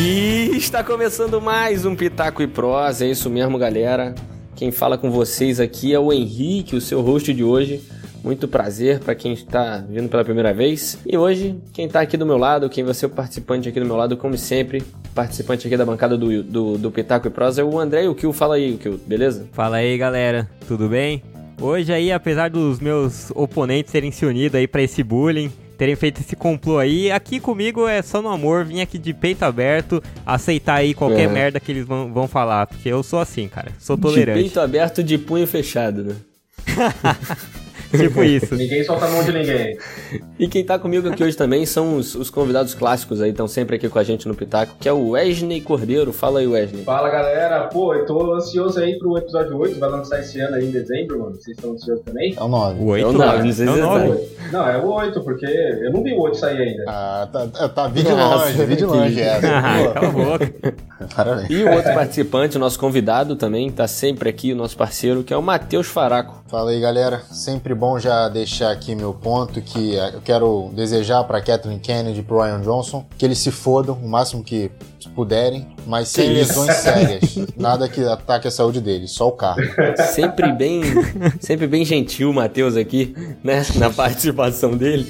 E está começando mais um Pitaco e Prosa, é isso mesmo, galera. Quem fala com vocês aqui é o Henrique, o seu host de hoje. Muito prazer para quem está vindo pela primeira vez. E hoje, quem está aqui do meu lado, quem vai ser o participante aqui do meu lado, como sempre, participante aqui da bancada do, do, do Pitaco e Prosa é o André e o Kill. Fala aí, o Kill, beleza? Fala aí, galera. Tudo bem? Hoje aí, apesar dos meus oponentes terem se unido aí para esse bullying, terem feito esse complô aí. Aqui comigo é só no amor, vim aqui de peito aberto, aceitar aí qualquer é. merda que eles vão, vão falar, porque eu sou assim, cara, sou tolerante. De peito aberto, de punho fechado, né? tipo isso. ninguém solta a mão de ninguém. E quem tá comigo aqui hoje também são os, os convidados clássicos aí, estão sempre aqui com a gente no Pitaco, que é o Wesley Cordeiro. Fala aí, Wesley. Fala, galera. Pô, eu tô ansioso aí pro episódio 8, vai lançar esse ano aí em dezembro, mano. Vocês estão ansiosos também? É o 9. O 8? É o 9, não sei se é o 9. Não, é o 8, porque eu não vi o 8 sair ainda. Ah, tá, tá vi de longe, vi de longe essa. Ah, cala a boca. Parabéns. E o outro participante, o nosso convidado também, tá sempre aqui, o nosso parceiro, que é o Matheus Faraco. Fala aí, galera. Sempre bom já deixar aqui meu ponto, que eu quero desejar para Kathleen Kennedy e pro Ryan Johnson que eles se fodam o máximo que puderem, mas sem lesões sérias. Nada que ataque a saúde deles, só o carro. Sempre bem, sempre bem gentil o Matheus aqui, né, na participação dele.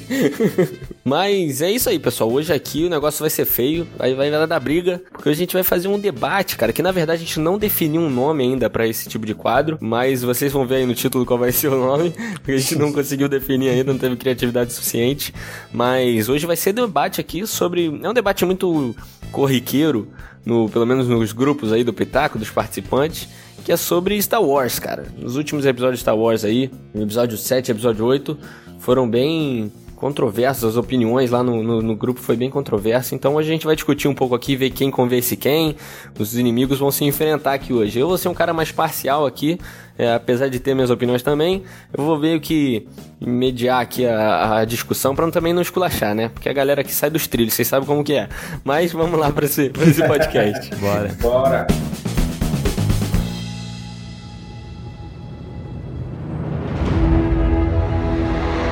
Mas é isso aí, pessoal. Hoje aqui o negócio vai ser feio, vai, vai dar briga, porque hoje a gente vai fazer um debate, cara, que na verdade a gente não definiu um nome ainda para esse tipo de quadro, mas vocês vão ver aí no título qual vai ser o nome, porque a gente não conseguiu definir ainda, não teve criatividade suficiente. Mas hoje vai ser debate aqui sobre. É um debate muito corriqueiro, no, pelo menos nos grupos aí do Pitaco, dos participantes, que é sobre Star Wars, cara. Nos últimos episódios de Star Wars aí, no episódio 7 e episódio 8, foram bem controversas, as opiniões lá no, no, no, grupo foi bem controverso, então a gente vai discutir um pouco aqui, ver quem convence quem, os inimigos vão se enfrentar aqui hoje. Eu vou ser um cara mais parcial aqui, é, apesar de ter minhas opiniões também, eu vou ver o que mediar aqui a, a discussão para também não esculachar, né? Porque a galera aqui sai dos trilhos, vocês sabem como que é. Mas vamos lá para esse, pra esse podcast. Bora. Bora.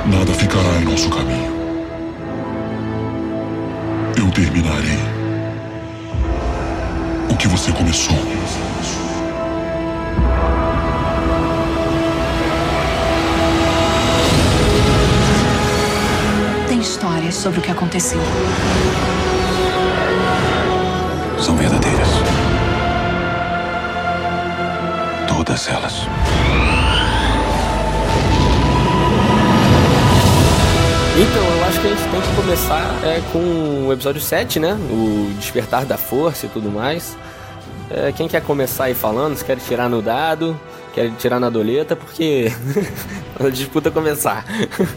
Nada ficará em nosso caminho. Eu terminarei o que você começou. Histórias sobre o que aconteceu. São verdadeiras. Todas elas. Então, eu acho que a gente tem que começar é, com o episódio 7, né? O Despertar da Força e tudo mais. É, quem quer começar aí falando? Se quer tirar no dado, quer tirar na doleta, porque a disputa começar.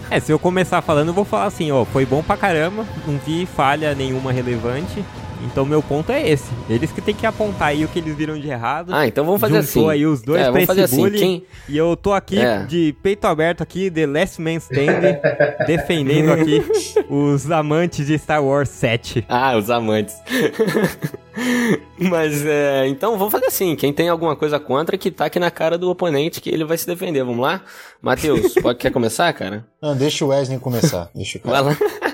É, se eu começar falando, eu vou falar assim, ó, foi bom pra caramba, não vi falha nenhuma relevante. Então meu ponto é esse. Eles que tem que apontar aí o que eles viram de errado. Ah, então vamos fazer assim. aí os dois é, pra esse assim. bullying. Quem... E eu tô aqui é. de peito aberto aqui, The Last Man Standing, defendendo aqui os amantes de Star Wars 7. Ah, os amantes. Mas é, então vamos fazer assim. Quem tem alguma coisa contra, que taque na cara do oponente que ele vai se defender. Vamos lá? Matheus, pode quer começar, cara? Não, deixa o Wesley começar. Deixa o cara. Vai lá.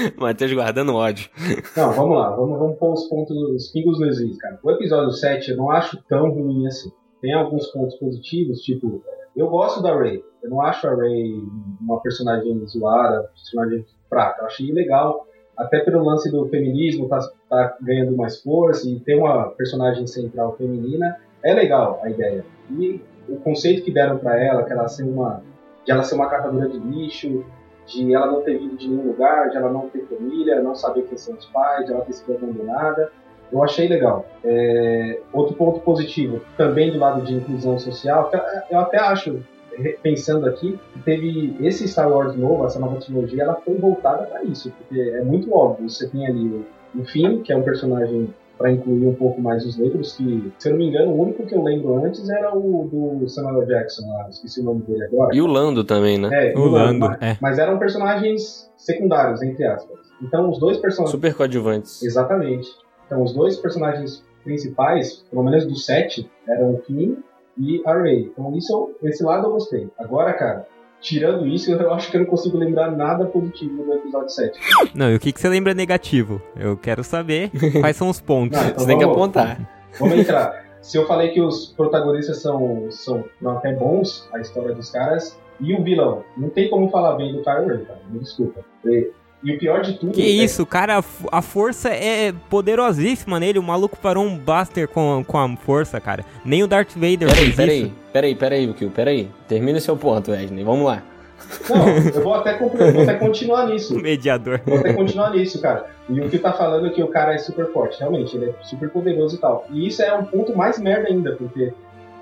Matheus guardando ódio. Não, vamos lá, vamos, vamos pôr os pontos, os pingos nos is, cara. O episódio 7 eu não acho tão ruim assim. Tem alguns pontos positivos, tipo, eu gosto da Rey. Eu não acho a Rey uma personagem zoada, personagem fraca. Eu achei legal, até pelo lance do feminismo, tá, tá ganhando mais força e ter uma personagem central feminina. É legal a ideia. E o conceito que deram para ela, que ela ser uma, de ela ser uma catadora de lixo, de ela não ter vindo de nenhum lugar, de ela não ter família, não saber quem são os pais, de ela ter sido abandonada. Eu achei legal. É, outro ponto positivo, também do lado de inclusão social, eu até acho, pensando aqui, que teve esse Star Wars novo, essa nova trilogia, ela foi voltada para isso, porque é muito óbvio. Você tem ali o Finn, que é um personagem para incluir um pouco mais os negros, que, se eu não me engano, o único que eu lembro antes era o do Samuel Jackson, lá, esqueci o nome dele agora. E o Lando também, né? É, o, Lando, mas, é. mas eram personagens secundários, entre aspas. Então, os dois personagens... Super coadjuvantes. Exatamente. Então, os dois personagens principais, pelo menos do set, eram o Finn e a Rey. Então, isso, esse lado eu gostei. Agora, cara, tirando isso, eu acho que eu não consigo lembrar nada positivo do episódio 7. Não, e o que, que você lembra negativo? Eu quero saber quais são os pontos. Não, então Você tem que apontar. Vamos entrar. Se eu falei que os protagonistas são, são até bons, a história dos caras, e o vilão, não tem como falar bem do Kylo Ren, cara. Me desculpa. E, o pior de tudo Que é- isso, cara, a força é poderosíssima nele. O maluco parou um Buster com, com a força, cara. Nem o Darth Vader Peraí, fez peraí, isso. peraí, peraí, Kill, peraí. Termina o seu ponto, Wesley. Vamos lá. Não, eu vou até, vou até continuar nisso. Mediador. Vou até continuar nisso, cara. E o que tá falando é que o cara é super forte, realmente, ele é super poderoso e tal. E isso é um ponto mais merda ainda, porque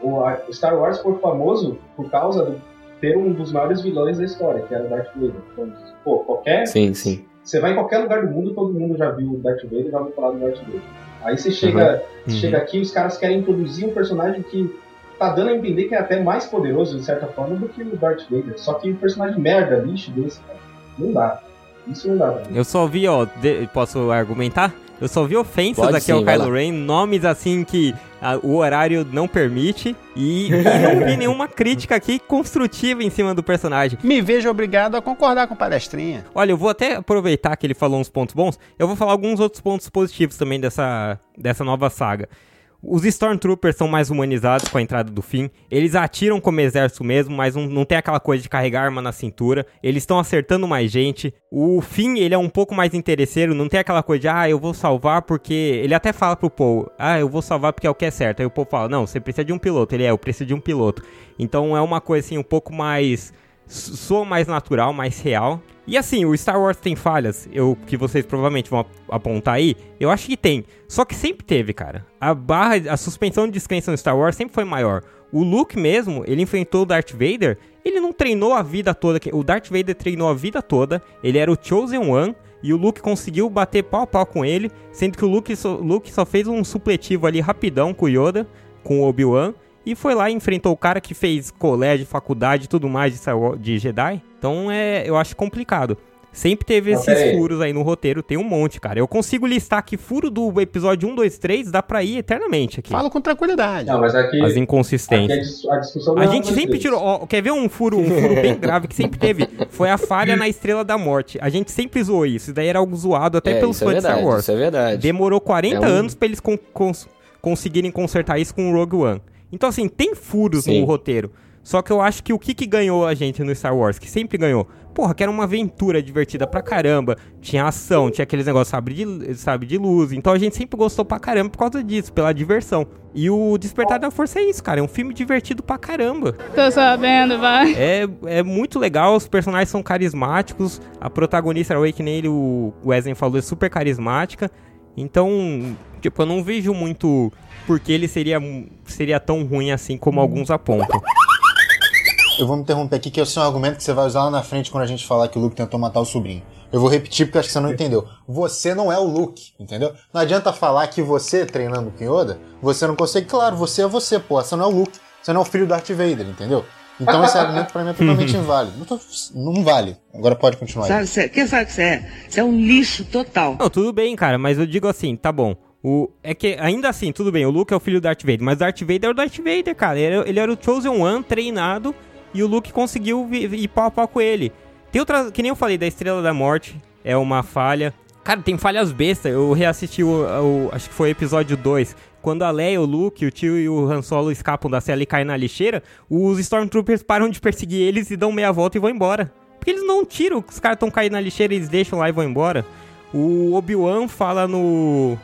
o, Star Wars foi famoso por causa de ter um dos maiores vilões da história, que era o Darth Vader. Então, pô, qualquer. Sim, sim. Você vai em qualquer lugar do mundo, todo mundo já viu o Darth Vader, já ouviu falar do Darth Vader. Aí você chega, Uhum. chega aqui, os caras querem introduzir um personagem que tá dando a entender que é até mais poderoso, de certa forma, do que o Darth Vader. Só que um personagem merda, lixo desse, cara, não dá. Isso não dá pra mim. Eu só vi, ó, de- posso argumentar? Eu só vi ofensas Pode aqui sim, ao Kylo. Ren, nomes assim que o horário não permite e, não vi nenhuma crítica aqui construtiva em cima do personagem. Me vejo obrigado a concordar com palestrinha. Olha, eu vou até aproveitar que ele falou uns pontos bons, eu vou falar alguns outros pontos positivos também dessa, dessa nova saga. Os Stormtroopers são mais humanizados com a entrada do fim. Eles atiram como exército mesmo, mas não, não tem aquela coisa de carregar arma na cintura. Eles estão acertando mais gente. O fim, ele é um pouco mais interesseiro. Não tem aquela coisa de, ah, eu vou salvar porque. Ele até fala pro Paul, ah, eu vou salvar porque é o que é certo. Aí o Paul fala, não, você precisa de um piloto. Ele é, eu preciso de um piloto. Então é uma coisa assim, um pouco mais. Soa mais natural, mais real. E assim, o Star Wars tem falhas, eu que vocês provavelmente vão ap- apontar aí, eu acho que tem. Só que sempre teve, cara. A barra, a suspensão de descrença no Star Wars sempre foi maior. O Luke mesmo, ele enfrentou o Darth Vader, ele não treinou a vida toda. O Darth Vader treinou a vida toda, ele era o Chosen One, e o Luke conseguiu bater pau a pau com ele, sendo que o Luke só, Luke só fez um supletivo ali rapidão com o Yoda, com o Obi-Wan, e foi lá e enfrentou o cara que fez colégio, faculdade e tudo mais de, Wars- de Jedi. Então é, eu acho complicado. Sempre teve esses aí. furos aí no roteiro, tem um monte, cara. Eu consigo listar que furo do episódio 1, 2, 3 dá pra ir eternamente aqui. Falo com tranquilidade. Não, mas aqui, As aqui a, inconsistências. dis- a discussão A é gente sempre vez. tirou. ó, quer ver um furo, um furo bem grave que sempre teve? Foi a falha na Estrela da Morte. A gente sempre zoou isso. Isso daí era algo zoado até é, pelos isso é fãs de Star verdade,Ars. isso é verdade. Demorou 40 É um- anos pra eles con- cons- conseguirem consertar isso com o Rogue One. Então, assim, tem furos Sim. no roteiro. Só que eu acho que o que, que ganhou a gente no Star Wars, que sempre ganhou, porra, que era uma aventura divertida pra caramba, tinha ação, tinha aqueles negócios sabe de, sabe, de luz. Então a gente sempre gostou pra caramba por causa disso, pela diversão. E o Despertar da Força é isso, cara, é um filme divertido pra caramba. Tô sabendo, vai. É, é muito legal, os personagens são carismáticos, a protagonista, a que nem ele, o Wesley falou, é super carismática. Então, tipo, eu não vejo muito porque ele seria, seria tão ruim assim como alguns apontam. Eu vou me interromper aqui, que esse é um argumento que você vai usar lá na frente quando a gente falar que o Luke tentou matar o sobrinho. Eu vou repetir porque acho que você não entendeu. Você não é o Luke, entendeu? Não adianta falar que você, treinando com Yoda, você não consegue. Claro, você é você, pô. Você não é o Luke. Você não é o filho do Darth Vader, entendeu? Então esse argumento pra mim é totalmente inválido. Não, tô- não vale. Agora pode continuar aí. Sabe, cê, quem sabe que você é? Você é um lixo total. Não, tudo bem, cara, mas eu digo assim, tá bom. O, é que ainda assim, tudo bem, o Luke é o filho do Darth Vader, mas o Darth Vader é o Darth Vader, cara. Ele, era- ele era o Chosen One treinado e o Luke conseguiu ir pau a pau com ele. Tem outra, que nem eu falei, da Estrela da Morte, é uma falha. Cara, tem falhas bestas. Eu reassisti o, o- acho que foi o episódio 2. Quando a Leia, o Luke, o tio e o Han Solo escapam da cela e caem na lixeira, os Stormtroopers param de perseguir eles e dão meia volta e vão embora. Porque eles não tiram, os caras estão caindo na lixeira, eles deixam lá e vão embora. O Obi-Wan fala no,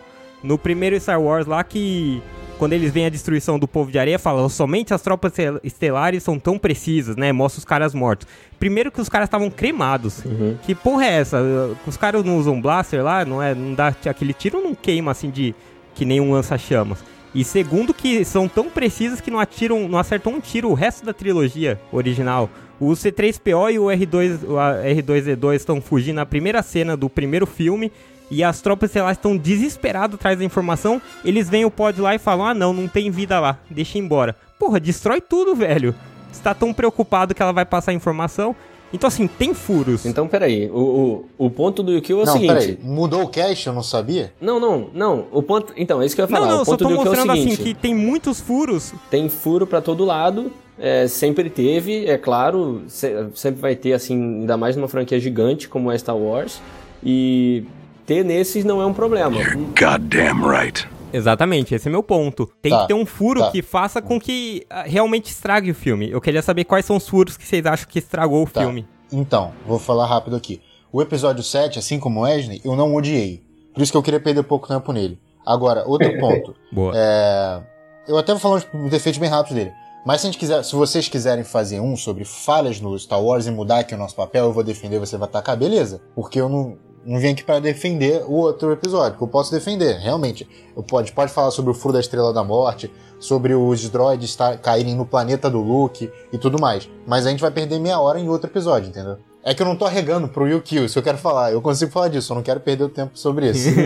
no primeiro Star Wars lá que quando eles veem a destruição do povo de areia, fala somente as tropas estel- estelares são tão precisas, né? Mostra os caras mortos. Primeiro que os caras estavam cremados. Que porra é essa? Os caras não usam blaster lá, não é? Não dá aquele tiro não queima assim de que nem um lança-chamas. E segundo que são tão precisas que não atiram, não acertam um tiro o resto da trilogia original. O C3PO e o R2, o a- R2D2 estão fugindo na primeira cena do primeiro filme e as tropas estelares estão desesperadas atrás da informação. Eles veem o pod lá e falam: "Ah, não, não tem vida lá. Deixa ir embora". Porra, destrói tudo, velho. Você tá tão preocupado que ela vai passar a informação. Então assim, tem furos. Então, peraí. O, o, o ponto do Yukio é o Não, seguinte. peraí. Mudou o cast? Eu não sabia? Não, não, não. O ponto. Então, é isso que eu ia Não, falar. não, o eu só ponto tô do Yukio é o mostrando seguinte. assim que tem muitos furos Tem furo pra todo lado. é, sempre teve, é claro, se- sempre vai ter, assim, ainda mais numa franquia gigante como é Star Wars. E ter nesses não é um problema. Goddamn right. Exatamente, esse é meu ponto. Tem Tá, que ter um furo tá. que faça com que ah, realmente estrague o filme. Eu queria saber quais são os furos que vocês acham que estragou o Tá. filme. Então, vou falar rápido aqui. O episódio 7, assim como o Wesley, eu não odiei. Por isso que eu queria perder pouco tempo nele. Agora, outro ponto. Boa. É, eu até vou falar uns defeitos bem rápidos dele. Mas se, a gente quiser, se vocês quiserem fazer um sobre falhas no Star Wars e mudar aqui o nosso papel, eu vou defender, você vai atacar, beleza. Porque eu não, não vim aqui pra defender o outro episódio, que eu posso defender, realmente. Eu pode, pode falar sobre o Furo da Estrela da Morte, sobre os droids tá- caírem no planeta do Luke e tudo mais. Mas a gente vai perder meia hora em outro episódio, entendeu? É que eu não tô arregando pro Kill, isso eu quero falar. Eu consigo falar disso, eu não quero perder o tempo sobre isso.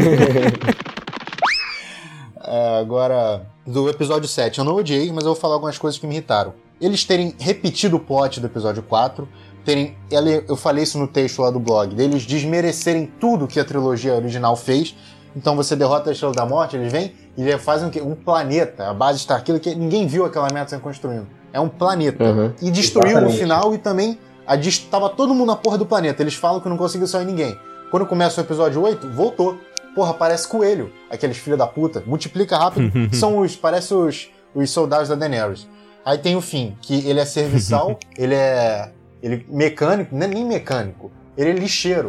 É, agora, do episódio 7, eu não odiei, mas eu vou falar algumas coisas que me irritaram. Eles terem repetido o plot do episódio 4, terem. Eu falei isso no texto lá do blog, deles desmerecerem tudo que a trilogia original fez. Então você derrota a Estrela da Morte, eles vêm e fazem o quê? um planeta, a base Starkiller, que ninguém viu aquela meta sendo construindo. É um planeta. Uhum. E destruiu no Exatamente. final e também a dest- tava todo mundo na porra do planeta. Eles falam que não conseguiu sair ninguém. Quando começa o episódio 8, voltou. Porra, parece coelho. Aqueles filhos da puta. Multiplica rápido. São os. Parece os, os soldados da Daenerys. Aí tem o fim, que ele é serviçal, ele é. Ele mecânico, não é nem mecânico. Ele é lixeiro.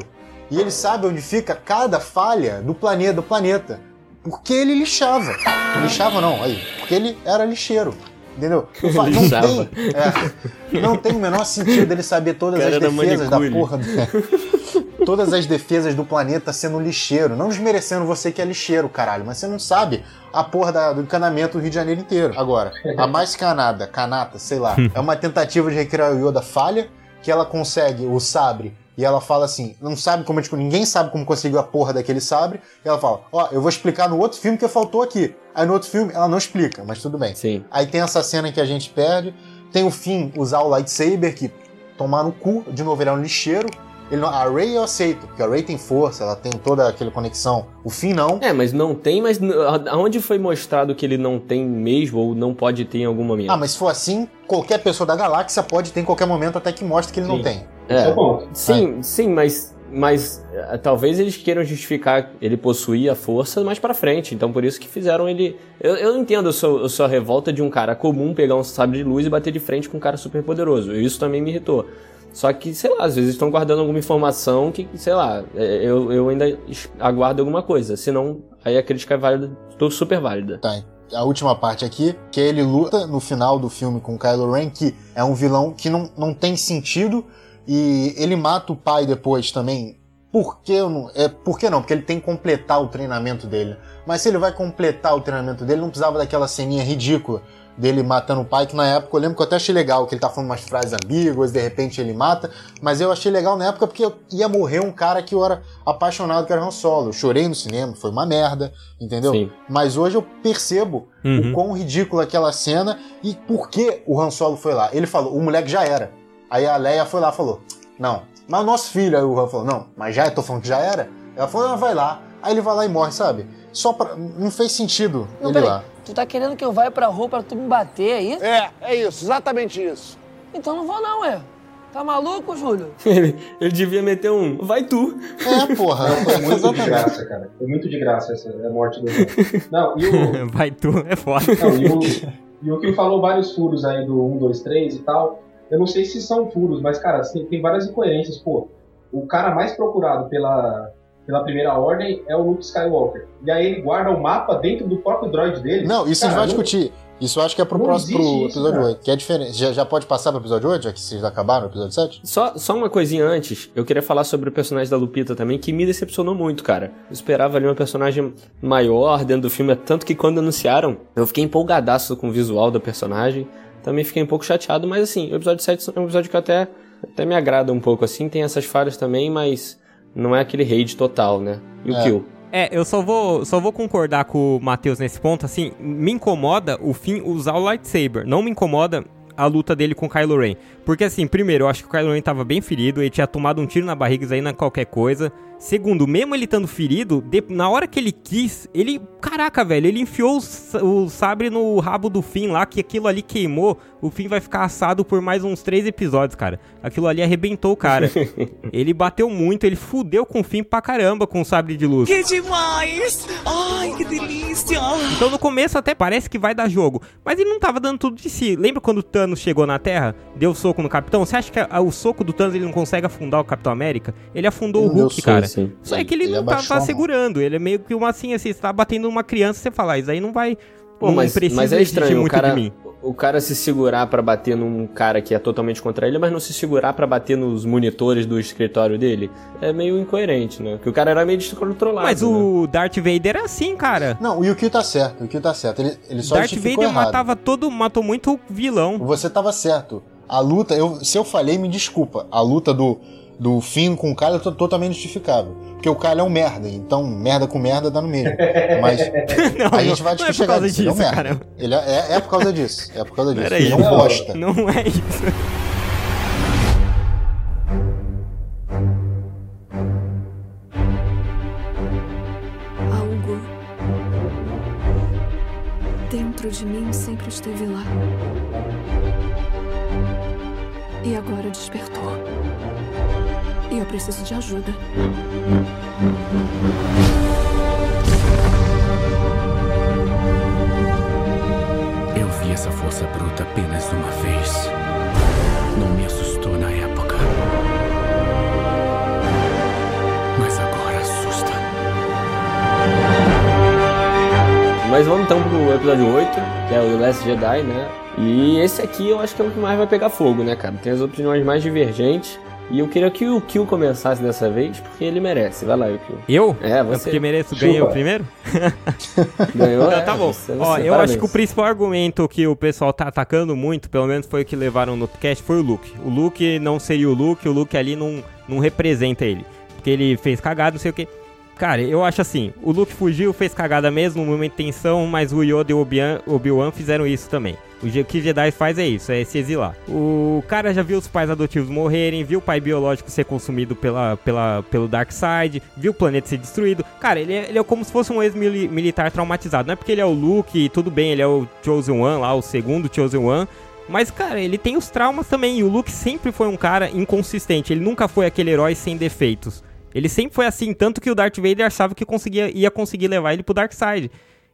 E ele sabe onde fica cada falha do planeta, do planeta. Porque ele lixava. Lixava não, aí. Porque ele era lixeiro. Entendeu? Não, tem, é, não tem o menor sentido dele saber todas Cara as defesas da manicure. porra do, todas as defesas do planeta sendo lixeiro. Não desmerecendo você que é lixeiro, caralho, mas você não sabe a porra da- do encanamento do Rio de Janeiro inteiro. Agora, a mais canada, canata, sei lá, é uma tentativa de recriar o Yoda falha, que ela consegue o sabre e ela fala assim, não sabe como, tipo, ninguém sabe como conseguiu a porra daquele sabre, e ela fala, ó, eu vou explicar no outro filme que faltou aqui. Aí no outro filme ela não explica, mas tudo bem. Sim. Aí tem essa cena que a gente perde. Tem o Finn usar o lightsaber, que tomar no cu, de novo ele é um lixeiro. Ele não- a Rey eu aceito, porque a Rey tem força, ela tem toda aquela conexão. O Finn não. É, mas não tem, mas aonde foi mostrado que ele não tem mesmo ou não pode ter em algum momento? Ah, mas se for assim, qualquer pessoa da galáxia pode ter em qualquer momento até que mostre que ele não Sim. tem. Esse é o ponto. Sim, sim, mas, mas eh, talvez eles queiram justificar ele possuir a força mais pra frente. Então por isso que fizeram ele. Eu, eu entendo a sua, a sua revolta de um cara comum pegar um sabre de luz e bater de frente com um cara super poderoso. Isso também me irritou. Só que, sei lá, às vezes estão guardando alguma informação que, sei lá, eh, eu, eu ainda aguardo alguma coisa. Senão, aí a crítica é válida, tô super válida. Tá, a última parte aqui, que ele luta no final do filme com Kylo Ren, que é um vilão que não, não tem sentido, e ele mata o pai depois também. Por que não. É, por que não? Porque ele tem que completar o treinamento dele. Mas se ele vai completar o treinamento dele, não precisava daquela ceninha ridícula dele matando o pai, que na época eu lembro que eu até achei legal, que ele tá falando umas frases ambíguas, de repente ele mata, mas eu achei legal na época porque ia morrer um cara que eu era apaixonado, que era Han Solo. Eu chorei no cinema, foi uma merda, entendeu? Sim. Mas hoje eu percebo Uhum. o quão ridícula aquela cena e por que o Han Solo foi lá. Ele falou, o moleque já era. Aí a Leia foi lá e falou, não, mas o nosso filho, aí o Han falou, não, mas já, eu tô falando que já era? Ela falou, ah, vai lá. Aí ele vai lá e morre, sabe? Só pra. Não fez sentido Não, ele peraí. lá. Tu tá querendo que eu vá pra rua pra tu me bater aí? É, é isso, exatamente isso. Então não vou não, ué. Tá maluco, Júlio? Ele, ele devia meter um. Vai tu! É, porra. Foi muito de Exatamente. graça, cara. Foi muito de graça essa a morte do. Não, e o, Vai tu, é foda. Não, e, o, e o que falou vários furos aí do 1, 2, 3 e tal. Eu não sei se são furos, mas, cara, assim, tem várias incoerências. Pô, o cara mais procurado pela, pela primeira ordem é o Luke Skywalker. E aí ele guarda o mapa dentro do próprio droid dele. Não, isso a gente Cara, vai discutir. Isso eu acho que é pro não próximo pro isso, episódio cara. 8, que é diferente. Já, já pode passar pro episódio 8, já que vocês acabaram o episódio 7? Só, só uma coisinha antes, eu queria falar sobre o personagem da Lupita também, que me decepcionou muito, cara. Eu esperava ali uma personagem maior dentro do filme, tanto que quando anunciaram, eu fiquei empolgadaço com o visual da personagem. Também fiquei um pouco chateado, mas assim, o episódio 7 é um episódio que até, até me agrada um pouco, assim, tem essas falhas também, mas não é aquele rage total, né? E o É. Kill? É, eu só vou, só vou concordar com o Matheus nesse ponto, assim, me incomoda o fim usar o lightsaber, não me incomoda a luta dele com o Kylo Ren. Porque assim, primeiro, eu acho que o Kylo Ren tava bem ferido, ele tinha tomado um tiro na barriga, isso aí não é qualquer coisa. Segundo, mesmo ele estando ferido, de- na hora que ele quis, ele. Caraca, velho, ele enfiou o, o sabre no rabo do Finn lá, que aquilo ali queimou. O Finn vai ficar assado por mais uns três episódios, cara. Aquilo ali arrebentou o cara. ele bateu muito, ele fudeu com o Finn pra caramba com o sabre de luz. Que demais! Ai, que delícia! Então no começo até parece que vai dar jogo, mas ele não tava dando tudo de si. Lembra quando o Thanos chegou na Terra, deu soco no Capitão? Você acha que a- o soco do Thanos ele não consegue afundar o Capitão América? Ele afundou o Hulk, cara. Sim. Só é que ele, Ele não tá, tá segurando. Ele é meio que uma assim, assim, você tá batendo numa criança, você fala, ah, isso aí não vai. Pô, não mas, precisa mas é estranho o muito cara, de mim. o cara se segurar pra bater num cara que é totalmente contra ele, mas não se segurar pra bater nos monitores do escritório dele. É meio incoerente, né? Porque o cara era meio descontrolado. Mas né? o Darth Vader é assim, cara. Não, o Yukio tá certo, o Yukio tá certo. Ele, ele só Darth Vader errado. matava todo, matou muito vilão. Você tava certo. A luta, eu, se eu falei, me desculpa. A luta do, do Finn com o Kylo é to- totalmente justificável. Porque o Kylo é um merda, então merda com merda dá no mesmo. Mas Não, a gente vai não é por chegar causa. Ele é um disso, merda. cara. Ele é, é, é por causa disso. É por causa disso. Peraí. Ele é um Não, bosta. Não é isso. Algo dentro de mim sempre esteve lá. E agora despertou. E eu preciso de ajuda. Eu vi essa força bruta apenas uma vez. Não me assustou na época. Mas agora assusta. Mas vamos então pro episódio 8, que é o The Last Jedi, né? E esse aqui eu acho que é o que mais vai pegar fogo, né, cara? Tem as opiniões mais divergentes. E eu queria que o Kill começasse dessa vez, porque ele merece. Vai lá, Kill. Eu? É, É você. porque mereço ganhar o primeiro? Ganhou, Não, é, tá bom. você- Ó, eu acho que o principal argumento que o pessoal tá atacando muito, pelo menos foi o que levaram no cast, foi o Luke. O Luke não seria o Luke, o Luke ali não, não representa ele. Porque ele fez cagada, não sei o que. Cara, eu acho assim, o Luke fugiu, fez cagada mesmo, no momento de tensão, mas o Yoda e o Obi-Wan- Obi-Wan fizeram isso também. O que Jedi faz é isso, é se exilar. O cara já viu os pais adotivos morrerem, viu o pai biológico ser consumido pela, pela, pelo Dark Side, viu o planeta ser destruído. Cara, ele é, ele é como se fosse um ex-militar traumatizado. Não é porque ele é o Luke, e tudo bem, ele é o Chosen One lá, o segundo Chosen One. Mas, cara, ele tem os traumas também. E o Luke sempre foi um cara inconsistente. Ele nunca foi aquele herói sem defeitos. Ele sempre foi assim, tanto que o Darth Vader achava que conseguia, ia conseguir levar ele pro Dark Side.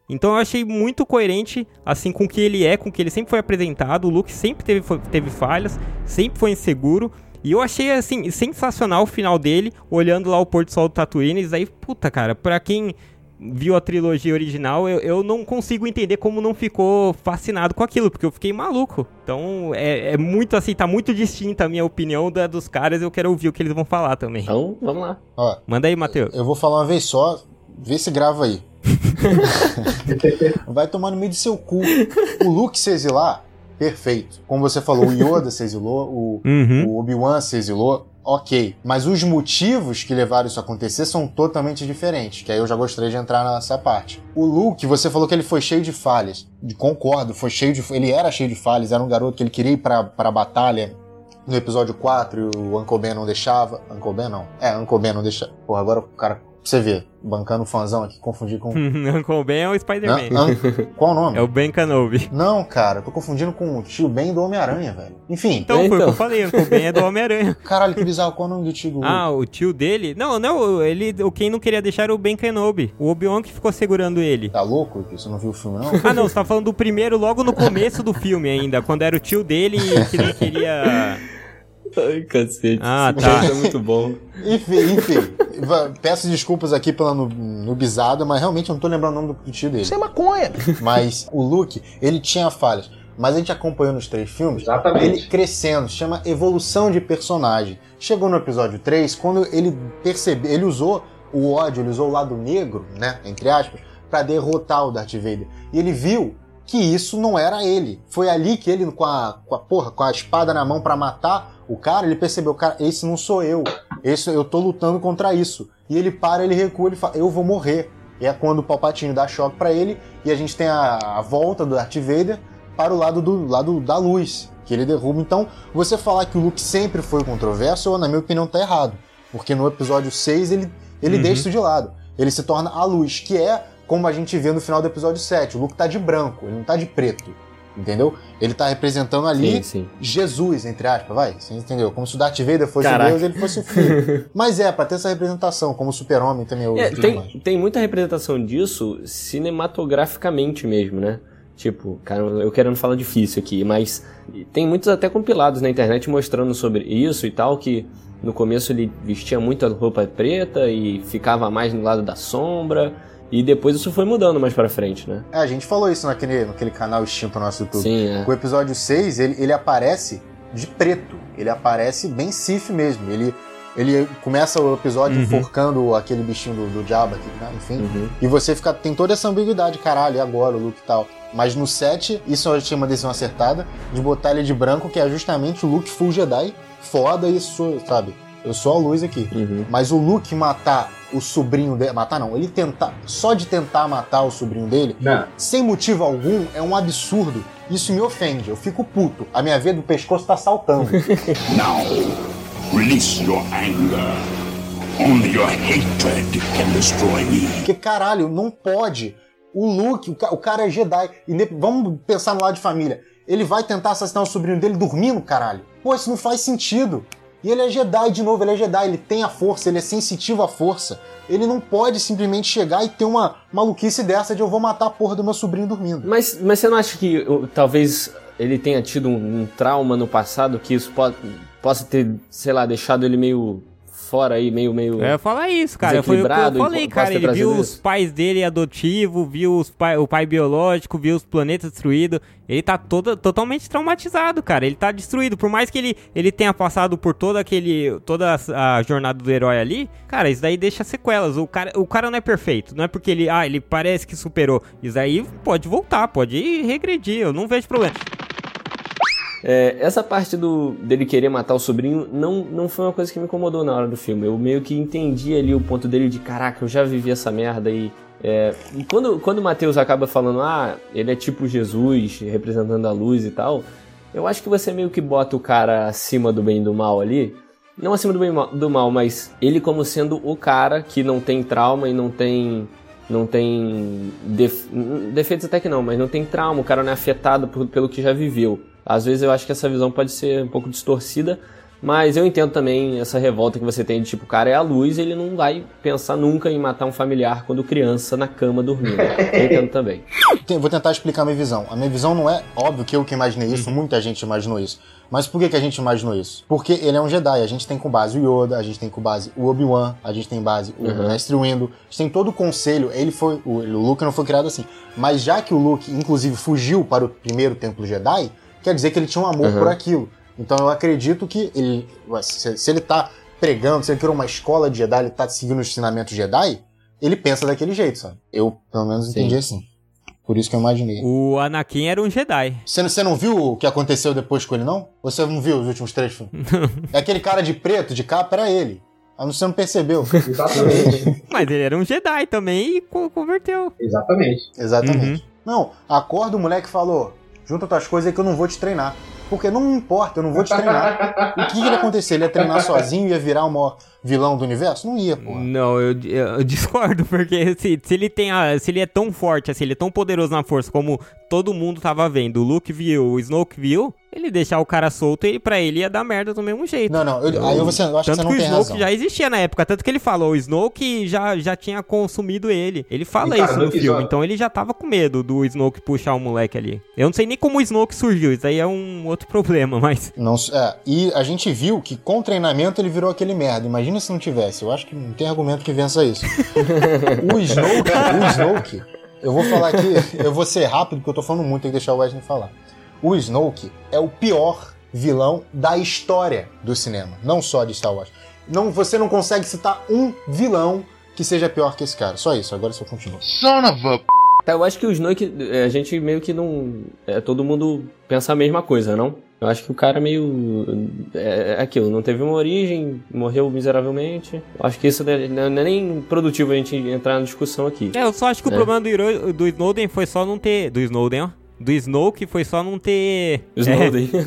Então eu achei muito coerente, assim, com o que ele é, com o que ele sempre foi apresentado. O Luke sempre teve, foi- teve falhas, sempre foi inseguro. E eu achei, assim, sensacional o final dele, olhando lá o pôr do sol do Tatooine. Isso aí, puta, cara, pra quem viu a trilogia original, eu, eu não consigo entender como não ficou fascinado com aquilo, porque eu fiquei maluco. Então, é, é muito assim, tá muito distinta a minha opinião da dos caras, eu quero ouvir o que eles vão falar também. Então, vamos lá. Ó, Manda aí, Matheus. eu vou falar uma vez só, vê se grava aí. Vai tomar no meio do seu cu. O Luke se exilar, perfeito. Como você falou, o Yoda se exilou, o, Uhum. o Obi-Wan se exilou, ok. Mas os motivos que levaram isso a acontecer são totalmente diferentes, que aí eu já gostaria de entrar nessa parte. O Luke, você falou que ele foi cheio de falhas. De- Concordo, foi cheio de. Ele era cheio de falhas, era um garoto que ele queria ir pra, pra batalha. No episódio 4, e o Uncle Ben não deixava. Uncle Ben não. É, Uncle Ben não deixava. Porra, agora o cara. Você vê, bancando o fãzão aqui, confundi com. Uncle Ben é o Spider-Man. Qual o nome? É o Ben Kenobi. Não, cara, tô confundindo com o tio Ben do Homem-Aranha, velho. Enfim, Então, foi o que Então. eu falei, Uncle Ben é do Homem-Aranha. caralho, que bizarro, qual o nome do tio do Ah, o tio dele? Não, não, ele, o quem não queria deixar era o Ben Kenobi. O Obi-Wan que ficou segurando ele. Tá louco? Você não viu o filme, não? Ah, não, você tá falando do primeiro logo no começo do filme ainda, quando era o tio dele que não queria... Ai, cacete. Ah, esse tá. momento é muito bom. enfim, enfim. Peço desculpas aqui pela nu- nubizada, mas realmente eu não tô lembrando o nome do tio dele. Isso é maconha. Mas o Luke, ele tinha falhas. Mas a gente acompanhou nos três filmes Exatamente. ele crescendo, chama evolução de personagem. Chegou no episódio 3, quando ele percebeu, ele usou o ódio, ele usou o lado negro, né, entre aspas, pra derrotar o Darth Vader. E ele viu que isso não era ele. Foi ali que ele, com a, com a porra, com a espada na mão pra matar o cara, ele percebeu, cara, esse não sou eu. Esse, eu tô lutando contra isso. E ele para, ele recua, ele fala, eu vou morrer. E é quando o Palpatine dá choque pra ele, e a gente tem a, a volta do Darth Vader, para o lado do lado da luz, que ele derruba. Então, você falar que o Luke sempre foi controverso, na minha opinião, tá errado. Porque no episódio 6 ele, ele Uhum. deixa isso de lado. Ele se torna a luz, que é como a gente vê no final do episódio 7. O Luke tá de branco, ele não tá de preto. Entendeu? Ele tá representando ali Sim, sim. Jesus, entre aspas, vai. Você entendeu? Como se o Darth Vader fosse Caraca. Deus, ele fosse o filho. Mas é, pra ter essa representação, como super-homem também. É, tudo tem, mais. tem muita representação disso cinematograficamente mesmo, né? Tipo, cara, eu querendo falar difícil aqui, mas tem muitos até compilados na internet mostrando sobre isso e tal, que no começo ele vestia muita roupa preta e ficava mais no lado da sombra, e depois isso foi mudando mais pra frente, né? É, a gente falou isso naquele, naquele canal extinto nosso YouTube. Sim, é. O episódio 6, ele, ele aparece de preto. Ele aparece bem Sif mesmo. Ele, ele começa o episódio Uhum. enforcando aquele bichinho do, do Jabba, aqui, né? enfim. Uhum. E você fica. Tem toda essa ambiguidade, caralho, e agora o Luke e tal. Mas no 7, isso eu achei uma decisão acertada de botar ele de branco, que é justamente o Luke Full Jedi. Foda isso, sabe? Eu sou a luz aqui. Uhum. Mas o Luke matar o sobrinho dele. Matar não, ele tentar. Só de tentar matar o sobrinho dele, Não. sem motivo algum, é um absurdo. Isso me ofende, eu fico puto. A minha veia do pescoço tá saltando. Now, release your anger. Only your hatred can destroy me. Porque, caralho, não pode. O Luke, o, ca- o cara é Jedi. Inde- Vamos pensar no lado de família. Ele vai tentar assassinar o sobrinho dele dormindo, caralho. Pô, isso não faz sentido. E ele é Jedi de novo, ele é Jedi, ele tem a força, ele é sensitivo à força. Ele não pode simplesmente chegar e ter uma maluquice dessa de eu vou matar a porra do meu sobrinho dormindo. Mas, mas você não acha que uh, talvez ele tenha tido um, um trauma no passado que isso po possa ter, sei lá, deixado ele meio fora aí, meio, meio... Ia falar isso, cara. Foi que eu falei, e cara. Ele viu os pais dele adotivos, viu os pai, o pai biológico, viu os planetas destruídos. Ele tá todo, totalmente traumatizado, cara. Ele tá destruído. Por mais que ele, ele tenha passado por toda aquele. toda a, a jornada do herói ali, cara, isso daí deixa sequelas. O cara, o cara não é perfeito. Não é porque ele. Ah, ele parece que superou. Isso aí pode voltar, pode regredir. Eu não vejo problema. É, essa parte do dele querer matar o sobrinho não, não foi uma coisa que me incomodou na hora do filme. Eu meio que entendi ali o ponto dele de caraca, eu já vivi essa merda e. é, e quando, quando o Matheus acaba falando, ah, ele é tipo Jesus, representando a luz e tal, eu acho que você meio que bota o cara acima do bem e do mal ali. Não acima do bem do mal, mas ele como sendo o cara que não tem trauma e não tem. Não tem. def- defeitos até que não, mas não tem trauma, o cara não é afetado por- pelo que já viveu. Às vezes eu acho que essa visão pode ser um pouco distorcida, mas eu entendo também essa revolta que você tem de tipo, o cara é a luz, ele não vai pensar nunca em matar um familiar quando criança na cama dormindo. Eu entendo também. Vou tentar explicar a minha visão. A minha visão não é óbvio que eu que imaginei isso, muita gente imaginou isso. Mas por que, que a gente imaginou isso? Porque ele é um Jedi. A gente tem com base o Yoda, a gente tem com base o Obi-Wan, a gente tem base o Uhum. Mestre Windu, a gente tem todo o conselho. Ele foi. O Luke não foi criado assim. Mas já que o Luke, inclusive, fugiu para o primeiro templo Jedi, quer dizer que ele tinha um amor Uhum. por aquilo. Então eu acredito que ele. Se, se ele tá pregando, se ele criou uma escola de Jedi, ele tá seguindo os ensinamentos Jedi, ele pensa daquele jeito, sabe? Eu, pelo menos, Sim. entendi assim. Por isso que eu imaginei. O Anakin era um Jedi. Você, você não viu o que aconteceu depois com ele, não? Você não viu os últimos três filmes? é aquele cara de preto, de capa, era ele. Ah, Você não percebeu. Exatamente. Mas ele era um Jedi também e co- converteu. Exatamente. Exatamente. Não, acorda o moleque e falou: junta tuas coisas aí que eu não vou te treinar. Porque não importa, eu não vou te treinar. o que, ia acontecer? Ele ia treinar sozinho e ia virar o maior vilão do universo? Não ia, porra. Não, eu, eu discordo, porque se, se ele tem a, se ele é tão forte, assim, ele é tão poderoso na força como todo mundo tava vendo, o Luke viu, o Snoke viu, ele deixar o cara solto e pra ele ia dar merda do mesmo jeito. Não, não, eu, aí você, eu acho que Tanto você que, não o tem Snoke razão. já existia na época, tanto que ele falou, o Snoke já, já tinha consumido ele. Ele fala E, cara, isso no no filme, então ele já tava com medo do Snoke puxar o moleque ali. Eu não sei nem como o Snoke surgiu, isso aí é um outro problema, mas... Não, é, e a gente viu que com treinamento ele virou aquele merda. Imagina se não tivesse. Eu acho que não tem argumento que vença isso. o Snoke, o Snoke, eu vou falar aqui, eu vou ser rápido porque eu tô falando muito, tem que deixar o Wesley falar. O Snoke é o pior vilão da história do cinema, não só de Star Wars. Não, você não consegue citar um vilão que seja pior que esse cara. Só isso, agora só continua. Son of a. Tá, eu acho que o Snoke, é, a gente meio que não. É, todo mundo pensa a mesma coisa, não? Eu acho que o cara meio. É, é aquilo, não teve uma origem, morreu miseravelmente. Eu acho que isso não é, não é nem produtivo a gente entrar na discussão aqui. É, eu só acho que o É. problema do, do Snowden foi só não ter... Do Snowden, ó. Do Snoke foi só não ter. Snowden.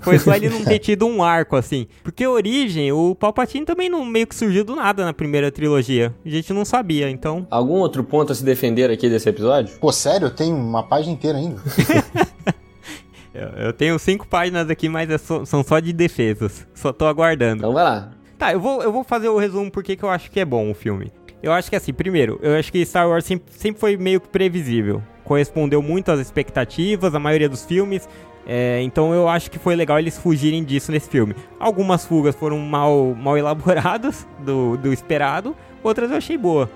foi só ele não ter tido um arco, assim. Porque origem, o Palpatine também não meio que surgiu do nada na primeira trilogia. A gente não sabia, então. Algum outro ponto a se defender aqui desse episódio? Pô, sério? Tem uma página inteira ainda. Eu, eu tenho cinco páginas aqui, mas é só- são só de defesas. Só tô aguardando. Então vai lá. Tá, eu vou, eu vou fazer o resumo porque que eu acho que é bom o filme. Eu acho que assim, primeiro, eu acho que Star Wars sempre, sempre foi meio que previsível. Correspondeu muito às expectativas, a maioria dos filmes. é, então eu acho que foi legal eles fugirem disso nesse filme. Algumas fugas foram mal, mal elaboradas do, do esperado, outras eu achei boa.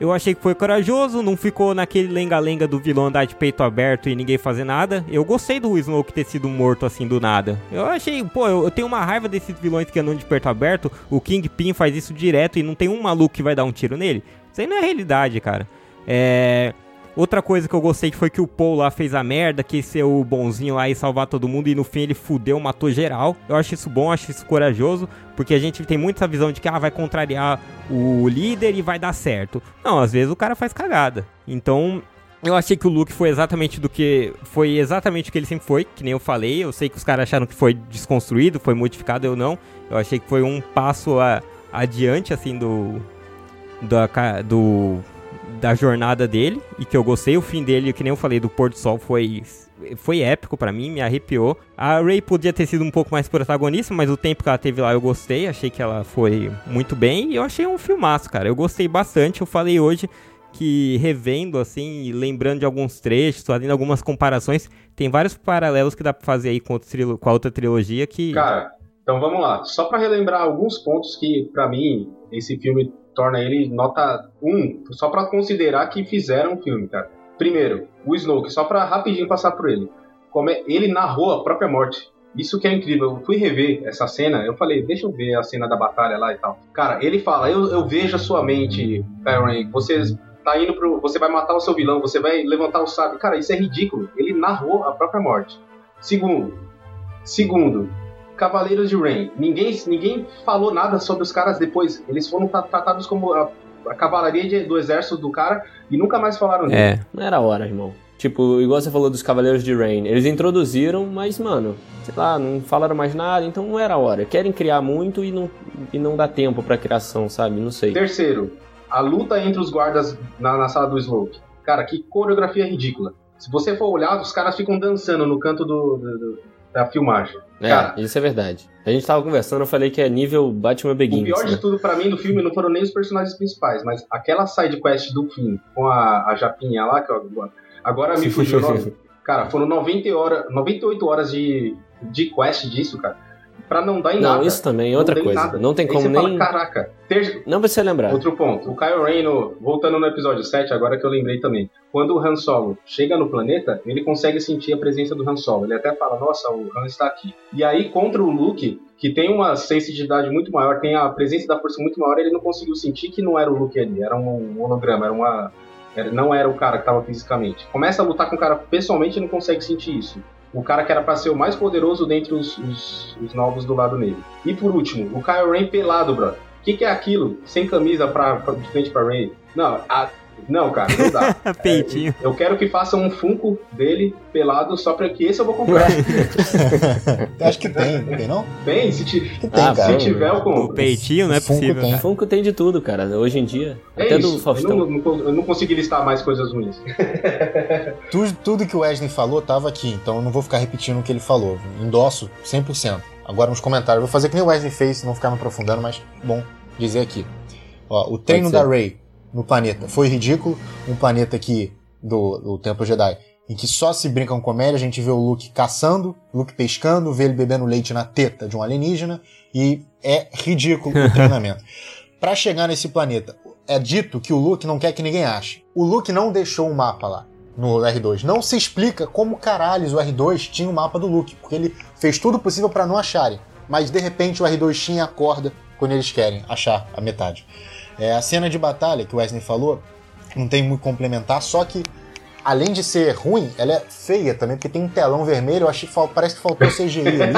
Eu achei que foi corajoso, não ficou naquele lenga-lenga do vilão andar de peito aberto e ninguém fazer nada. Eu gostei do Snoke ter sido morto assim do nada. Eu achei, pô, eu, eu tenho uma raiva desses vilões que andam de peito aberto. O Kingpin faz isso direto e não tem um maluco que vai dar um tiro nele. Isso aí não é realidade, cara. É. Outra coisa que eu gostei foi que o Paul lá fez a merda, quis ser o bonzinho lá e salvar todo mundo, e no fim ele fudeu, matou geral. Eu acho isso bom, acho isso corajoso, porque a gente tem muito essa visão de que ah, vai contrariar o líder e vai dar certo. Não, às vezes o cara faz cagada. Então, eu achei que o Luke foi exatamente do que. Foi exatamente o que ele sempre foi, que nem eu falei. Eu sei que os caras acharam que foi desconstruído, foi modificado, eu não. Eu achei que foi um passo a- adiante, assim, do. Da, do da jornada dele e que eu gostei. O fim dele, que nem eu falei, do pôr do sol foi foi épico pra mim, me arrepiou. A Ray podia ter sido um pouco mais protagonista, mas o tempo que ela teve lá eu gostei, achei que ela foi muito bem e eu achei um filmaço, cara. Eu gostei bastante. Eu falei hoje que revendo assim, lembrando de alguns trechos, fazendo algumas comparações, tem vários paralelos que dá pra fazer aí com, trilo- com a outra trilogia que Cara, então vamos lá. Só pra relembrar alguns pontos que, pra mim, esse filme torna ele nota 1, só pra considerar que fizeram o filme, cara. Primeiro, o Snoke, só pra rapidinho passar por ele. Como é, ele narrou a própria morte. Isso que é incrível. Eu fui rever essa cena, eu falei, deixa eu ver a cena da batalha lá e tal. Cara, ele fala, eu, eu vejo a sua mente, Kylo Ren, você tá indo pro. Você vai matar o seu vilão, você vai levantar o sábio. Cara, isso é ridículo. Ele narrou a própria morte. Segundo, segundo, Cavaleiros de Rain. Ninguém, ninguém falou nada sobre os caras depois. Eles foram tra- tratados como a, a cavalaria de- do exército do cara e nunca mais falaram dele. é, Não era hora, irmão. Tipo, igual você falou dos Cavaleiros de Rain. Eles introduziram, mas, mano, sei lá, não falaram mais nada, então não era hora. Querem criar muito e não, e não dá tempo pra criação, sabe? Não sei. Terceiro, a luta entre os guardas na, na sala do Smoke. Cara, que coreografia ridícula. Se você for olhar, os caras ficam dançando no canto do, do- do- da filmagem. É, Cara, isso é verdade. A gente tava conversando, eu falei que é nível Batman o Begins. pior né? de tudo pra mim do filme não foram nem os personagens principais, mas aquela side quest do fim com a, a Japinha lá, que eu, agora me fugiu o. Cara, foram 90 horas, 98 horas de, de quest disso, cara. Pra não dar em Não, nada. isso também é Não outra coisa. nada. Não tem como nem. Fala, Caraca, ter- Não precisa lembrar. Outro ponto, o Kylo Ren, voltando no episódio 7, agora que eu lembrei também. Quando o Han Solo chega no planeta, ele consegue sentir a presença do Han Solo. Ele até fala, nossa, o Han está aqui. E aí, contra o Luke, que tem uma sensibilidade muito maior, tem a presença da força muito maior, ele não conseguiu sentir que não era o Luke ali, era um holograma, era uma... não era o cara que estava fisicamente. Começa a lutar com o cara pessoalmente e não consegue sentir isso. O cara que era pra ser o mais poderoso dentre os, os, os novos do lado negro. E por último, o Kylo Ren pelado, brother. O que, que é aquilo? Sem camisa pra, pra, de frente pra Ray? Não, a- não, cara, não dá. peitinho. Eu quero que façam um Funko dele pelado só pra que esse eu vou comprar. Acho que tem, não tem não? Bem, se, ti- Que tem, Ah, cara. se tiver, eu O compro. peitinho não é Funko possível. tem. cara. Funko tem de tudo, cara. Hoje em dia. É até isso. do Faustão. Eu não, não, eu não consegui listar mais coisas ruins. Tudo, tudo que o Wesley falou tava aqui, então eu não vou ficar repetindo o que ele falou. Endosso 100%. Agora nos comentários. Vou fazer que nem o Wesley fez, não ficar me aprofundando, mas bom dizer aqui. Ó, o treino da Rey no planeta foi ridículo. Um planeta que, do, do Templo Jedi, em que só se brinca com comédia. A gente vê o Luke caçando, Luke pescando, vê ele bebendo leite na teta de um alienígena. E é ridículo o treinamento. Pra chegar nesse planeta, é dito que o Luke não quer que ninguém ache. O Luke não deixou um mapa lá no R2. Não se explica como caralhos o R2 tinha o mapa do Luke, porque ele fez tudo possível pra não acharem. Mas de repente o R2 tinha a corda quando eles querem achar a metade. É, a cena de batalha que o Wesley falou não tem muito complementar, só que além de ser ruim, ela é feia também, porque tem um telão vermelho, eu achei, que parece que faltou CGI ali.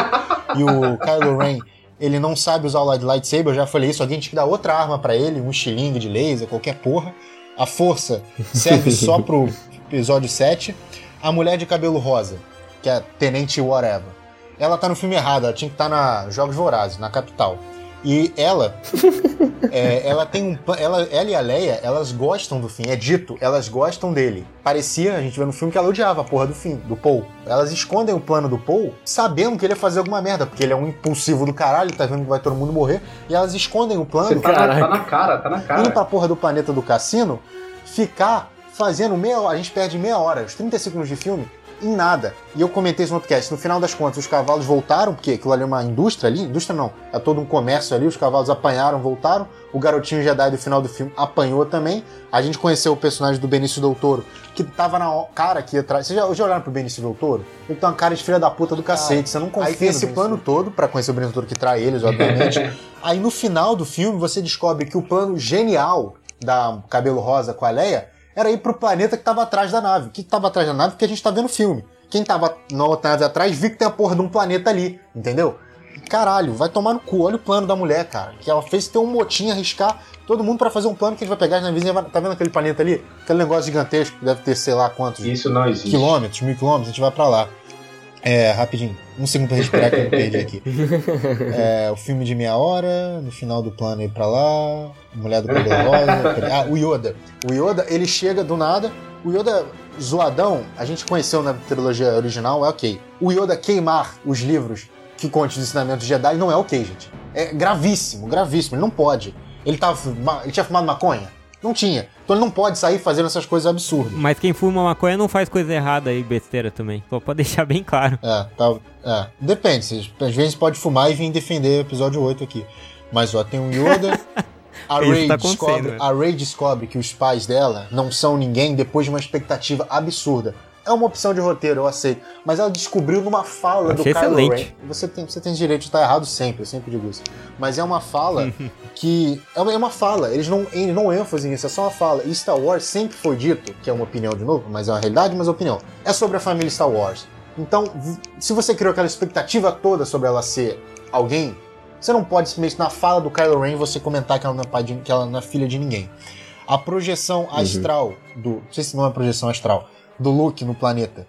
e o Kylo Ren, ele não sabe usar o light- lightsaber, eu já falei isso, alguém tinha que dar outra arma pra ele, um estilingue de laser, qualquer porra. A força serve só pro, episódio 7, a mulher de cabelo rosa, que é a Tenente Whatever. Ela tá no filme errado, ela tinha que estar na Jogos Vorazes, na capital. E ela, é, ela tem um, ela, ela e a Leia, elas gostam do fim. É dito, elas gostam dele. Parecia, a gente vê no filme que ela odiava a porra do fim, do Paul. Elas escondem o plano do Paul, sabendo que ele ia fazer alguma merda, porque ele é um impulsivo do caralho, tá vendo que vai todo mundo morrer. E elas escondem o plano tá na, tá na cara, tá na indo cara. pra porra do planeta do cassino, ficar fazendo meia hora. A gente perde meia hora, os 30 segundos de filme, em nada. E eu comentei isso no podcast. No final das contas, os cavalos voltaram, porque aquilo ali é uma indústria ali. Indústria não, é todo um comércio ali. Os cavalos apanharam, voltaram. O garotinho Jedi do final do filme apanhou também. A gente conheceu o personagem do Benício Del Toro, que tava na cara aqui atrás. Vocês já, já olharam pro Benício Del Toro? Ele tem uma cara de filha da puta do cacete. Você não confia tem esse plano todo pra conhecer o Benício Del Toro que trai eles, obviamente. Aí no final do filme você descobre que o plano genial da Cabelo Rosa com a Leia era ir pro planeta que tava atrás da nave. O que que tava atrás da nave? Porque a gente tá vendo o filme. Quem tava na outra nave atrás viu que tem a porra de um planeta ali, entendeu? Caralho, vai tomar no cu. Olha o plano da mulher, cara. Que ela fez ter um motim, arriscar todo mundo pra fazer um plano que a gente vai pegar as navezinhas. vai- Tá vendo aquele planeta ali? Aquele negócio gigantesco que deve ter, sei lá quantos Isso não existe. quilômetros, mil quilômetros, a gente vai pra lá. É, rapidinho. Um segundo pra respirar que eu perdi aqui. É, o filme de meia hora, no final do plano ir pra lá, Mulher do Cabelo Rosa. Ah, o Yoda. O Yoda, ele chega do nada. O Yoda zoadão, a gente conheceu na trilogia original, é ok. O Yoda queimar os livros que contem os ensinamentos Jedi não é ok, gente. É gravíssimo, gravíssimo. Ele não pode. Ele, tava, ele tinha fumado maconha? Não tinha. Então ele não pode sair fazendo essas coisas absurdas. Mas quem fuma maconha não faz coisa errada aí, besteira também. Só pra deixar bem claro. É, tá, é. Depende. Às vezes pode fumar e vir defender o episódio 8 aqui. Mas ó, tem um Yoda. A Rey, tá descobre, né? a Rey descobre que os pais dela não são ninguém depois de uma expectativa absurda. É uma opção de roteiro, eu aceito. Mas ela descobriu numa fala do Kylo. Ren. Você tem, você tem direito de estar errado sempre, eu sempre digo isso. Mas é uma fala que. É uma, é uma fala. Eles não, eles não ênfase nisso, é só uma fala. E Star Wars sempre foi dito, que é uma opinião de novo, mas é uma realidade, mas é opinião. É sobre a família Star Wars. Então, se você criou aquela expectativa toda sobre ela ser alguém, você não pode simplesmente na fala do Kylo Ren você comentar que ela não é, pai de- que ela não é filha de ninguém. A projeção astral do. Não sei se não é projeção astral. Do Luke no planeta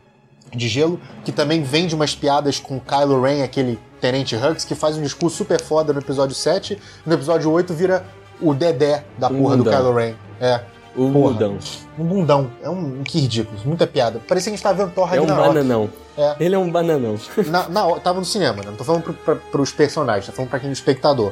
de gelo, que também vem de umas piadas com Kylo Ren, aquele Tenente Hux, que faz um discurso super foda no episódio 7. No episódio 8 vira o Dedé da porra do mundão. Kylo Ren. É. O Porra. Um bundão. É um. Que ridículo. Muita piada. Parecia que a gente tava vendo Thor É um bananão. É. Ele é um bananão. Na, na, tava no cinema, né? Não tô falando pro, pra, pros personagens, tô falando pra quem é espectador.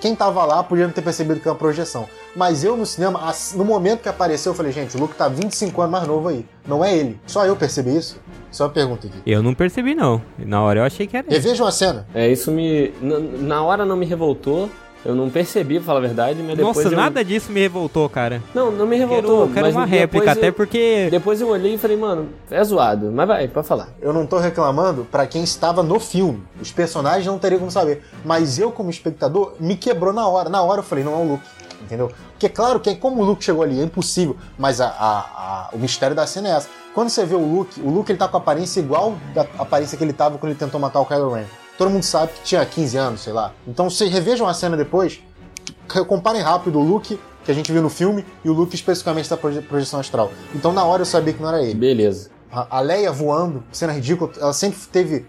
Quem tava lá podia não ter percebido que é uma projeção. Mas eu no cinema, no momento que apareceu, eu falei, gente, o Luke tá 25 anos mais novo aí. Não é ele. Só eu percebi isso? Só uma pergunta aqui. Eu não percebi, não. Na hora eu achei que era ele. Revejam a cena. É, isso me. Na hora não me revoltou. Eu não percebi, pra falar a verdade, mas depois. Nossa, eu... nada disso me revoltou, cara. Não, não me Quero, revoltou. quero mas uma depois réplica, eu- até porque. Depois eu olhei e falei, mano, é zoado. Mas vai, pode falar. Eu não tô reclamando pra quem estava no filme. Os personagens não teriam como saber. Mas eu, como espectador, me quebrou na hora. Na hora eu falei, não é o Luke. Entendeu? Porque claro que como o Luke chegou ali, é impossível. Mas a, a- a- o mistério da cena é essa. Quando você vê o Luke, o Luke ele tá com a aparência igual da aparência que ele tava quando ele tentou matar o Kylo Ren. Todo mundo sabe que tinha 15 anos, sei lá. Então vocês revejam a cena depois, comparem rápido o Luke que a gente viu no filme e o Luke especificamente da proje- projeção astral. Então na hora eu sabia que não era ele. Beleza. A Leia voando, cena ridícula, ela sempre teve.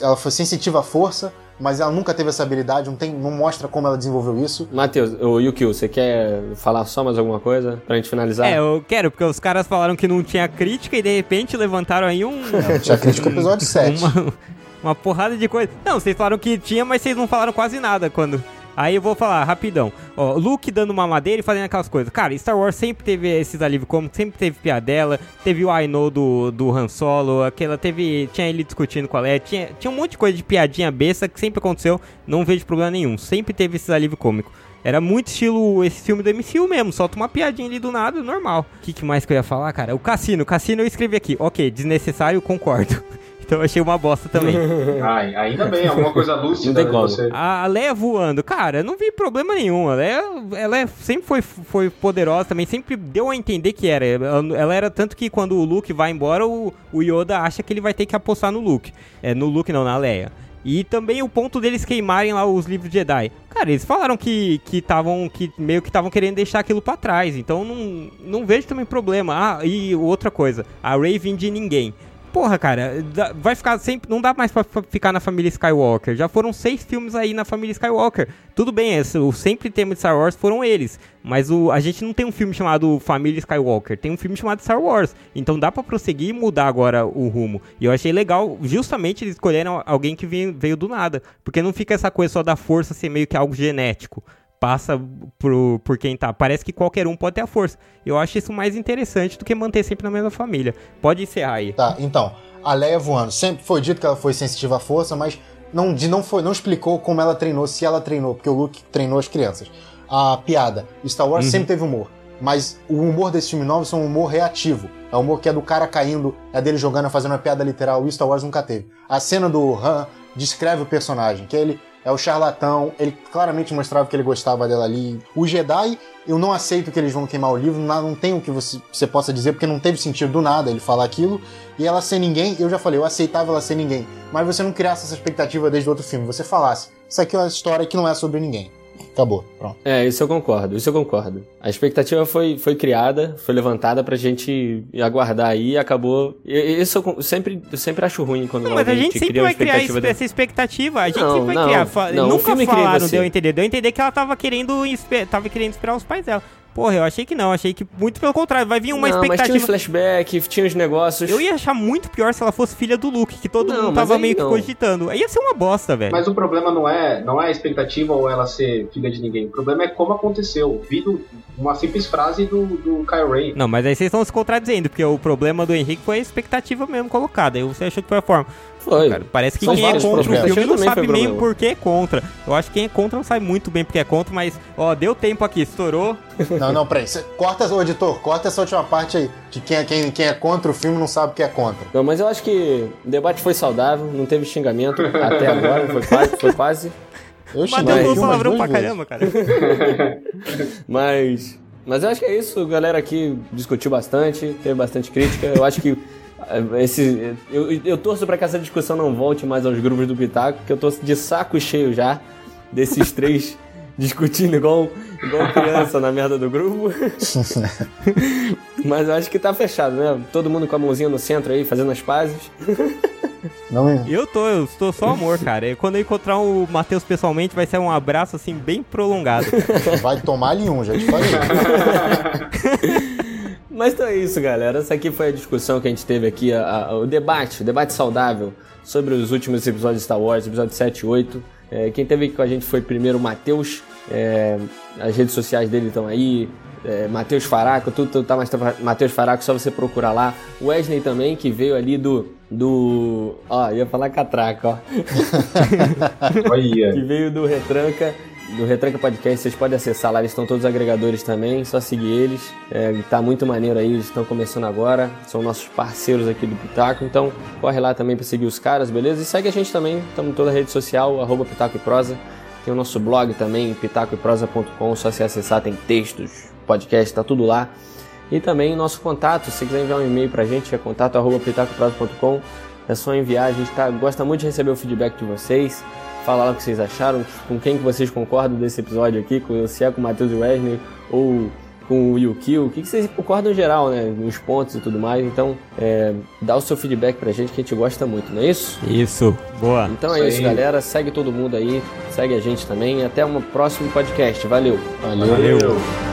Ela foi sensitiva à força, mas ela nunca teve essa habilidade, não, tem, não mostra como ela desenvolveu isso. Matheus, o Yukio, você quer falar só mais alguma coisa pra gente finalizar? É, eu quero, porque os caras falaram que não tinha crítica e de repente levantaram aí um. Tinha crítica ao episódio 7. uma, uma porrada de coisa. Não, vocês falaram que tinha, mas vocês não falaram quase nada quando. Aí eu vou falar rapidão. Ó, Luke dando uma madeira e fazendo aquelas coisas. Cara, Star Wars sempre teve esses alívios cômicos, sempre teve piadela. Teve o I know do, do Han Solo, aquela teve. Tinha ele discutindo com a Leia. Tinha, tinha um monte de coisa de piadinha besta que sempre aconteceu. Não vejo problema nenhum. Sempre teve esses alívios cômicos. Era muito estilo esse filme do MCU mesmo, solta uma piadinha ali do nada, normal. O que, que mais que eu ia falar, cara? O Cassino, o Cassino eu escrevi aqui. Ok, desnecessário, concordo. Então eu achei uma bosta também. Ai, ainda bem, alguma coisa Não lúcida tem de como. você. A Leia voando, cara, eu não vi problema nenhum. A Leia, ela é- sempre foi, foi poderosa também, sempre deu a entender que era. Ela, ela era tanto que quando o Luke vai embora, o, o Yoda acha que ele vai ter que apostar no Luke. É, no Luke não, na Leia. E também o ponto deles queimarem lá os livros Jedi. Cara, eles falaram que que estavam que meio que estavam querendo deixar aquilo pra trás. Então não, não vejo também problema. Ah, e outra coisa, a Rey vem de ninguém. Porra, cara, vai ficar sempre. Não dá mais pra ficar na família Skywalker. Já foram seis filmes aí na família Skywalker. Tudo bem, esse, o sempre tema de Star Wars foram eles. Mas o, a gente não tem um filme chamado Família Skywalker. Tem um filme chamado Star Wars. Então dá pra prosseguir e mudar agora o rumo. E eu achei legal, justamente eles escolheram alguém que veio, veio do nada. Porque não fica essa coisa só da força ser meio que algo genético passa pro, por quem tá. Parece que qualquer um pode ter a força. Eu acho isso mais interessante do que manter sempre na mesma família. Pode encerrar aí. Tá, então, a Leia voando. Sempre foi dito que ela foi sensitiva à força, mas não, de- não, foi, não explicou como ela treinou, se ela treinou, porque o Luke treinou as crianças. A piada. Star Wars Uhum. sempre teve humor. Mas o humor desse filme novo é um humor reativo. É o humor que é do cara caindo, é dele jogando, fazendo uma piada literal. O Star Wars nunca teve. A cena do Han descreve o personagem, que ele é o charlatão, ele claramente mostrava que ele gostava dela ali. O Jedi, eu não aceito que eles vão queimar o livro, não, não tem o que você, você possa dizer, porque não teve sentido do nada ele falar aquilo. E ela ser ninguém, eu já falei, eu aceitava ela ser ninguém. Mas você não criasse essa expectativa desde o outro filme, você falasse, isso aqui é uma história que não é sobre ninguém. Acabou, pronto. É, isso eu concordo, isso eu concordo. A expectativa foi, foi criada, foi levantada pra gente aguardar aí e acabou. e- Isso eu sempre, eu sempre acho ruim quando Não, mas a gente te sempre vai criar espe- de- essa expectativa. A gente Não, sempre vai não, criar. Não, Nunca falaram, deu a entender. Deu a entender que ela tava querendo, tava querendo esperar os pais dela. Porra, eu achei que não. Achei que muito pelo contrário. Vai vir uma não, mas tinha expectativa. os flashback, tinha os negócios. Eu ia achar muito pior se ela fosse filha do Luke, que todo Não, mundo tava meio que cogitando. Aí ia ser uma bosta, velho. Mas o problema não é, não é a expectativa ou ela ser filha de ninguém. O problema é como aconteceu. Vi do- uma simples frase do, do Kyle Ray. Não, mas aí vocês estão se contradizendo, porque o problema do Henrique foi a expectativa mesmo colocada. Aí você achou que foi a forma. Foi. Cara, parece que São quem é contra o filme não sabe nem por que é contra. Eu acho que quem é contra não sabe muito bem porque é contra, mas, ó, deu tempo aqui, estourou. Não, não, peraí. Cê- Corta, ô editor, corta essa última parte aí. De quem é, quem, quem é contra o filme não sabe o que é contra. Não, mas eu acho que o debate foi saudável, não teve xingamento até agora, foi quase. Foi quase Eu um palavrão pra vezes. caramba, cara. mas. Mas eu acho que é isso, a galera aqui discutiu bastante, teve bastante crítica. Eu acho que esse. Eu, eu torço pra que essa discussão não volte mais aos grupos do Pitaco, porque eu tô de saco cheio já desses três discutindo igual, igual criança na merda do grupo. Mas eu acho que tá fechado, né? Todo mundo com a mãozinha no centro aí, fazendo as pazes. Não me... Eu tô, eu estou só amor, cara. Quando eu encontrar o Matheus pessoalmente, vai ser um abraço, assim, bem prolongado. Vai tomar ali um, já te falei. Mas então é isso, galera. Essa aqui foi a discussão que a gente teve aqui, a- a- o debate, o debate saudável sobre os últimos episódios de Star Wars, episódio 7 e 8. É, quem teve aqui com a gente foi primeiro o Matheus, é, as redes sociais dele estão aí, é, Matheus Faraco, tudo, tudo tá mais Matheus Faraco, só você procurar lá. Wesley também, que veio ali do. do. Ó, ia falar catraca, ó. Olha. que veio do Retranca, do Retranca Podcast. Vocês podem acessar lá, eles estão todos os agregadores também, só seguir eles. É, tá muito maneiro aí, eles estão começando agora, são nossos parceiros aqui do Pitaco, então corre lá também pra seguir os caras, beleza? E segue a gente também, estamos em toda a rede social, arroba Pitaco e Prosa. Tem o nosso blog também, pitacoeprosa.com, só se acessar, tem textos, podcast, tá tudo lá. E também nosso contato, se quiser enviar um e-mail pra gente, é contato arroba pitacoprosa.com. É só enviar, a gente tá, gosta muito de receber o feedback de vocês. Fala lá o que vocês acharam, com quem que vocês concordam desse episódio aqui, com, se é com o Matheus e Wesley ou com o Yukio, o que, que vocês concordam em geral, né? Nos pontos e tudo mais. Então, é, dá o seu feedback pra gente que a gente gosta muito, não é isso? Isso, boa. Então é Isso isso, galera. Segue todo mundo aí, segue a gente também. Até um próximo podcast. Valeu! Valeu. Valeu.